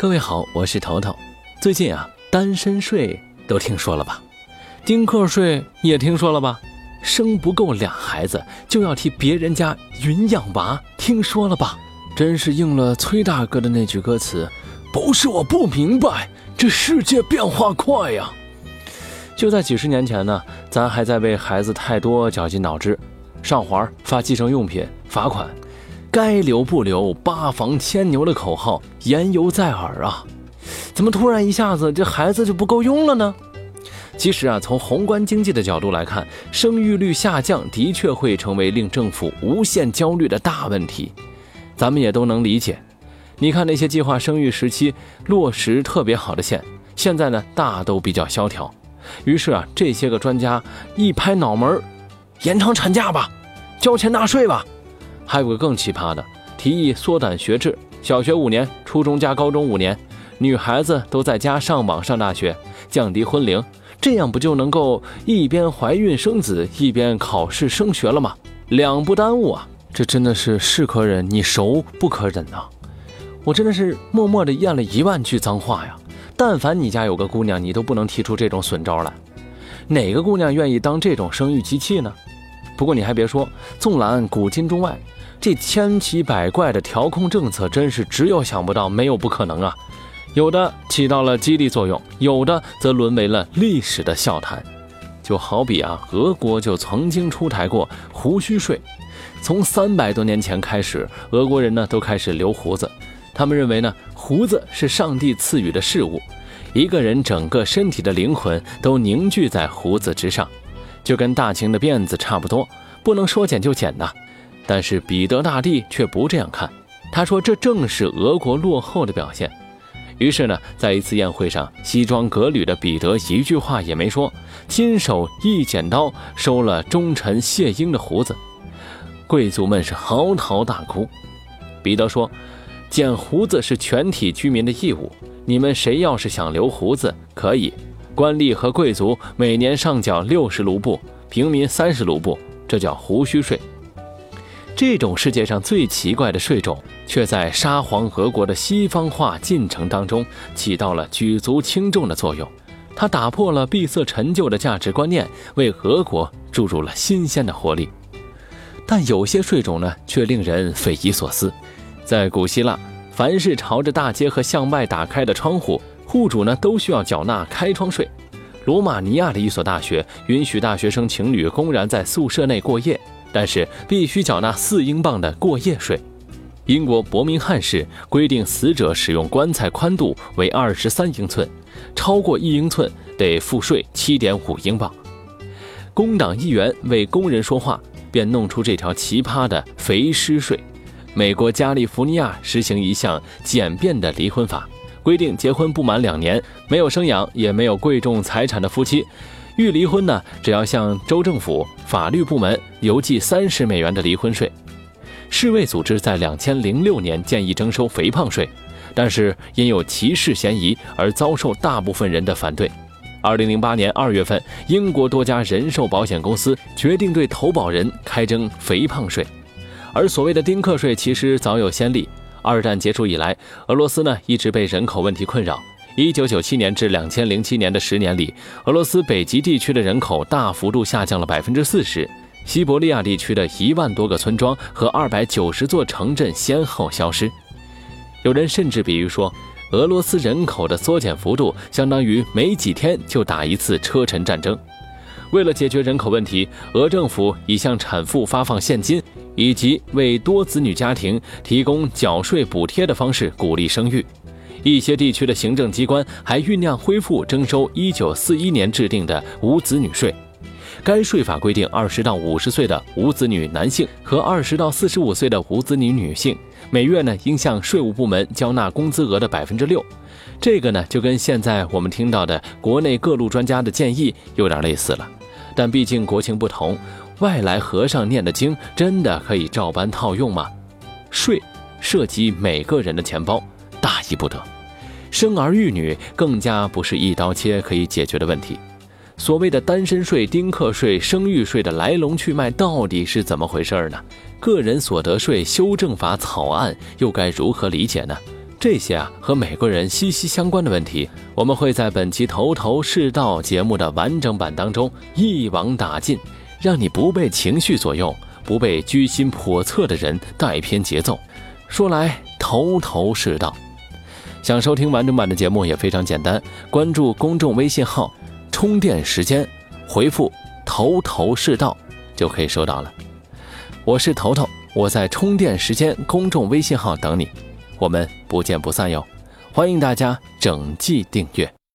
各位好，我是头头。最近啊，单身税都听说了吧？丁克税也听说了吧？生不够俩孩子就要替别人家云养娃，听说了吧？真是应了崔大哥的那句歌词：“不是我不明白，这世界变化快呀！”就在几十年前呢，咱还在为孩子太多绞尽脑汁，上环发计生用品罚款。该留不留，八房牵牛的口号言犹在耳啊！怎么突然一下子这孩子就不够用了呢？其实啊，从宏观经济的角度来看，生育率下降的确会成为令政府无限焦虑的大问题。咱们也都能理解。你看那些计划生育时期落实特别好的县，现在呢大都比较萧条。于是啊，这些个专家一拍脑门延长产假吧，交钱纳税吧。还有个更奇葩的提议，缩短学制，小学五年，初中加高中五年，女孩子都在家上网上大学，降低婚龄，这样不就能够一边怀孕生子，一边考试升学了吗？两不耽误啊！这真的是是可忍，你熟不可忍呐！我真的是默默的咽了一万句脏话呀！但凡你家有个姑娘，你都不能提出这种损招来。哪个姑娘愿意当这种生育机器呢？不过你还别说，纵览古今中外。这千奇百怪的调控政策，真是只有想不到，没有不可能啊！有的起到了激励作用，有的则沦为了历史的笑谈。就好比啊，俄国就曾经出台过胡须税，从三百多年前开始，俄国人呢都开始留胡子。他们认为呢，胡子是上帝赐予的事物，一个人整个身体的灵魂都凝聚在胡子之上，就跟大清的辫子差不多，不能说剪就剪呐。但是彼得大帝却不这样看，他说这正是俄国落后的表现。于是呢，在一次宴会上，西装革履的彼得一句话也没说，亲手一剪刀收了忠臣谢英的胡子，贵族们是嚎啕大哭。彼得说：“剪胡子是全体居民的义务，你们谁要是想留胡子，可以。官吏和贵族每年上缴六十卢布，平民三十卢布，这叫胡须税。”这种世界上最奇怪的税种，却在沙皇俄国的西方化进程当中起到了举足轻重的作用。它打破了闭塞陈旧的价值观念，为俄国注入了新鲜的活力。但有些税种呢，却令人匪夷所思。在古希腊，凡是朝着大街和向外打开的窗户，户主呢都需要缴纳开窗税。罗马尼亚的一所大学允许大学生情侣公然在宿舍内过夜。但是必须缴纳四英镑的过夜税。英国伯明翰市规定，死者使用棺材宽度为二十三英寸，超过一英寸得付税七点五英镑。工党议员为工人说话，便弄出这条奇葩的肥尸税。美国加利福尼亚实行一项简便的离婚法，规定结婚不满两年、没有生养也没有贵重财产的夫妻。欲离婚呢，只要向州政府法律部门邮寄三十美元的离婚税。世卫组织在两千零六年建议征收肥胖税，但是因有歧视嫌疑而遭受大部分人的反对。二零零八年二月份，英国多家人寿保险公司决定对投保人开征肥胖税。而所谓的丁克税其实早有先例。二战结束以来，俄罗斯呢一直被人口问题困扰。一九九七年至两千零七年的十年里，俄罗斯北极地区的人口大幅度下降了百分之四十，西伯利亚地区的一万多个村庄和二百九十座城镇先后消失。有人甚至比喻说，俄罗斯人口的缩减幅度相当于没几天就打一次车臣战争。为了解决人口问题，俄政府已向产妇发放现金，以及为多子女家庭提供缴税补贴的方式鼓励生育。一些地区的行政机关还酝酿恢复征收1941年制定的无子女税。该税法规定，20到50岁的无子女男性和20到45岁的无子女女性，每月呢应向税务部门交纳工资额的百分之六。这个呢就跟现在我们听到的国内各路专家的建议有点类似了。但毕竟国情不同，外来和尚念的经真的可以照搬套用吗？税涉及每个人的钱包。大意不得，生儿育女更加不是一刀切可以解决的问题。所谓的单身税、丁克税、生育税的来龙去脉到底是怎么回事儿呢？个人所得税修正法草案又该如何理解呢？这些啊和每个人息息相关的问题，我们会在本期头头是道节目的完整版当中一网打尽，让你不被情绪左右，不被居心叵测的人带偏节奏。说来头头是道。想收听完整版的节目也非常简单，关注公众微信号“充电时间”，回复“头头是道”就可以收到了。我是头头，我在充电时间公众微信号等你。我们不见不散哟！欢迎大家整季订阅。